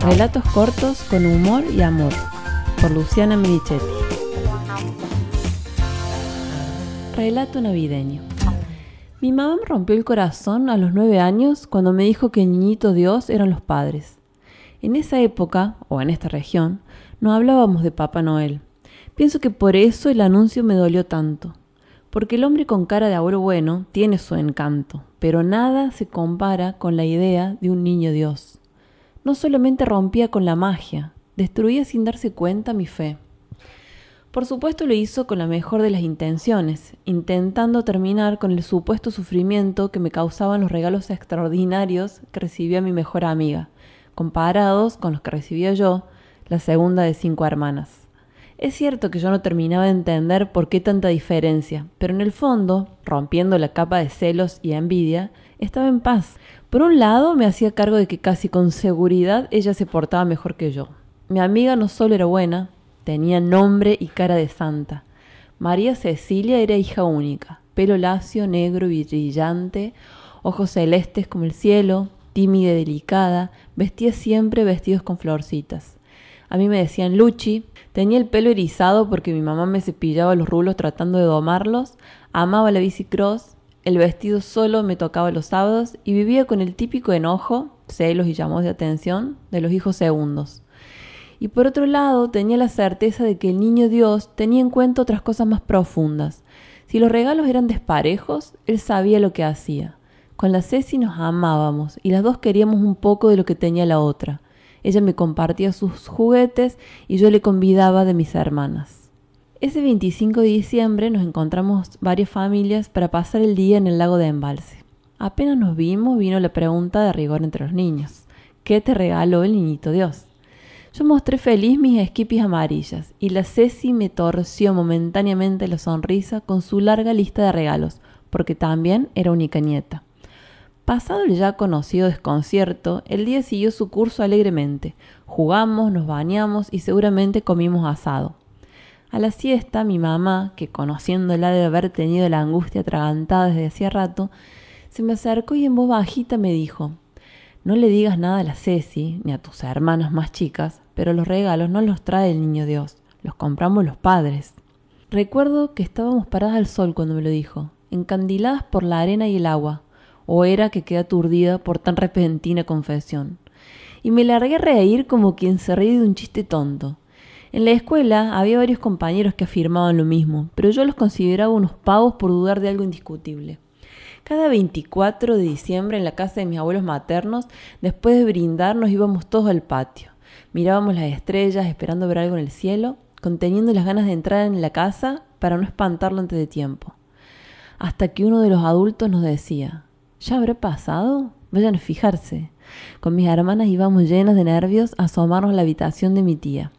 Relatos cortos con humor y amor, por Luciana Merichetti. Relato navideño. Mi mamá me rompió el corazón a los nueve años cuando me dijo que niñito Dios eran los padres. En esa época, o en esta región, no hablábamos de Papá Noel. Pienso que por eso el anuncio me dolió tanto. Porque el hombre con cara de abuelo bueno tiene su encanto, pero nada se compara con la idea de un niño Dios. No solamente rompía con la magia, destruía sin darse cuenta mi fe. Por supuesto lo hizo con la mejor de las intenciones, intentando terminar con el supuesto sufrimiento que me causaban los regalos extraordinarios que recibía mi mejor amiga, comparados con los que recibía yo, la segunda de cinco hermanas. Es cierto que yo no terminaba de entender por qué tanta diferencia, pero en el fondo, rompiendo la capa de celos y envidia, estaba en paz. Por un lado, me hacía cargo de que casi con seguridad ella se portaba mejor que yo. Mi amiga no solo era buena, Tenía nombre y cara de santa. María Cecilia era hija única, pelo lacio, negro y brillante, ojos celestes como el cielo, tímida y delicada, vestía siempre vestidos con florcitas. A mí me decían Luchi, tenía el pelo erizado porque mi mamá me cepillaba los rulos tratando de domarlos, amaba la bicicross, el vestido solo me tocaba los sábados y vivía con el típico enojo, celos y llamados de atención de los hijos segundos y por otro lado tenía la certeza de que el niño Dios tenía en cuenta otras cosas más profundas. Si los regalos eran desparejos, él sabía lo que hacía. Con la Ceci nos amábamos y las dos queríamos un poco de lo que tenía la otra. Ella me compartía sus juguetes y yo le convidaba de mis hermanas. Ese 25 de diciembre nos encontramos varias familias para pasar el día en el lago de embalse. Apenas nos vimos vino la pregunta de rigor entre los niños. ¿Qué te regaló el niñito Dios? Yo mostré feliz mis esquipis amarillas y la Ceci me torció momentáneamente la sonrisa con su larga lista de regalos, porque también era única nieta. Pasado el ya conocido desconcierto, el día siguió su curso alegremente. Jugamos, nos bañamos y seguramente comimos asado. A la siesta, mi mamá, que conociéndola de haber tenido la angustia atragantada desde hacía rato, se me acercó y en voz bajita me dijo no le digas nada a la Ceci ni a tus hermanas más chicas, pero los regalos no los trae el niño Dios, los compramos los padres. Recuerdo que estábamos paradas al sol cuando me lo dijo, encandiladas por la arena y el agua, o era que quedé aturdida por tan repentina confesión. Y me largué a reír como quien se ríe de un chiste tonto. En la escuela había varios compañeros que afirmaban lo mismo, pero yo los consideraba unos pavos por dudar de algo indiscutible. Cada 24 de diciembre en la casa de mis abuelos maternos, después de brindar, nos íbamos todos al patio. Mirábamos las estrellas, esperando ver algo en el cielo, conteniendo las ganas de entrar en la casa para no espantarlo antes de tiempo. Hasta que uno de los adultos nos decía, ¿ya habrá pasado? Vayan a fijarse. Con mis hermanas íbamos llenas de nervios a asomarnos a la habitación de mi tía.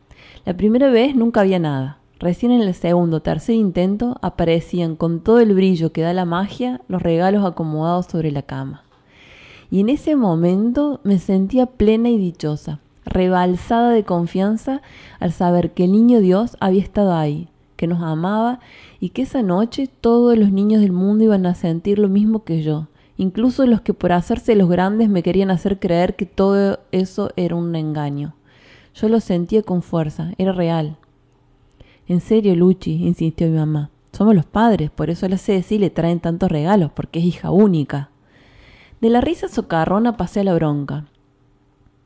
La primera vez nunca había nada. Recién en el segundo o tercer intento aparecían con todo el brillo que da la magia los regalos acomodados sobre la cama. Y en ese momento me sentía plena y dichosa, rebalsada de confianza al saber que el niño Dios había estado ahí, que nos amaba y que esa noche todos los niños del mundo iban a sentir lo mismo que yo, incluso los que por hacerse los grandes me querían hacer creer que todo eso era un engaño. Yo lo sentía con fuerza, era real. En serio, Luchi, insistió mi mamá. Somos los padres, por eso la Ceci le traen tantos regalos, porque es hija única. De la risa socarrona pasé a la bronca.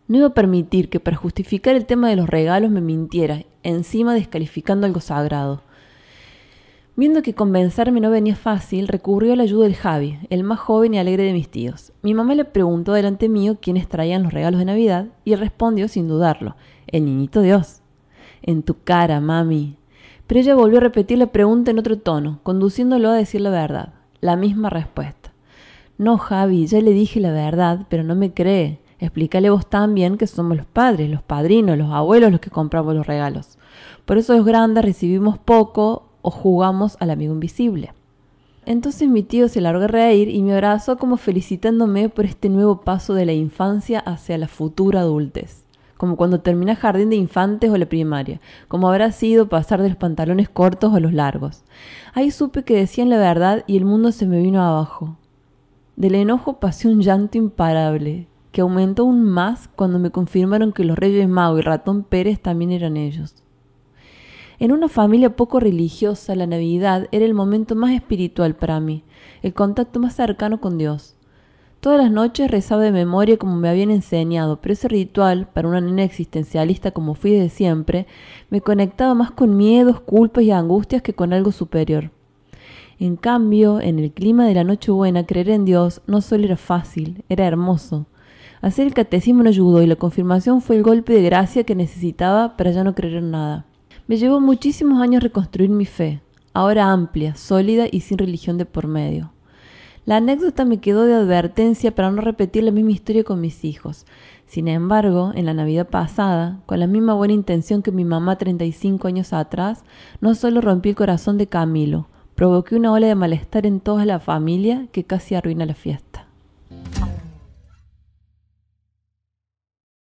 No iba a permitir que para justificar el tema de los regalos me mintiera, encima descalificando algo sagrado. Viendo que convencerme no venía fácil, recurrió a la ayuda del Javi, el más joven y alegre de mis tíos. Mi mamá le preguntó delante mío quiénes traían los regalos de Navidad y respondió sin dudarlo, el niñito Dios. En tu cara, mami, pero ella volvió a repetir la pregunta en otro tono, conduciéndolo a decir la verdad. La misma respuesta. No, Javi, ya le dije la verdad, pero no me cree. Explícale vos también que somos los padres, los padrinos, los abuelos los que compramos los regalos. Por eso los grandes recibimos poco o jugamos al amigo invisible. Entonces mi tío se largó a reír y me abrazó como felicitándome por este nuevo paso de la infancia hacia la futura adultez como cuando termina jardín de infantes o la primaria, como habrá sido pasar de los pantalones cortos a los largos. Ahí supe que decían la verdad y el mundo se me vino abajo. Del enojo pasé un llanto imparable. que aumentó aún más cuando me confirmaron que los Reyes Mau y Ratón Pérez también eran ellos. En una familia poco religiosa, la Navidad era el momento más espiritual para mí, el contacto más cercano con Dios. Todas las noches rezaba de memoria como me habían enseñado, pero ese ritual, para una nena existencialista como fui desde siempre, me conectaba más con miedos, culpas y angustias que con algo superior. En cambio, en el clima de la Nochebuena, creer en Dios no solo era fácil, era hermoso. Hacer el catecismo no ayudó y la confirmación fue el golpe de gracia que necesitaba para ya no creer en nada. Me llevó muchísimos años reconstruir mi fe, ahora amplia, sólida y sin religión de por medio. La anécdota me quedó de advertencia para no repetir la misma historia con mis hijos. Sin embargo, en la Navidad pasada, con la misma buena intención que mi mamá 35 años atrás, no solo rompí el corazón de Camilo, provoqué una ola de malestar en toda la familia que casi arruina la fiesta.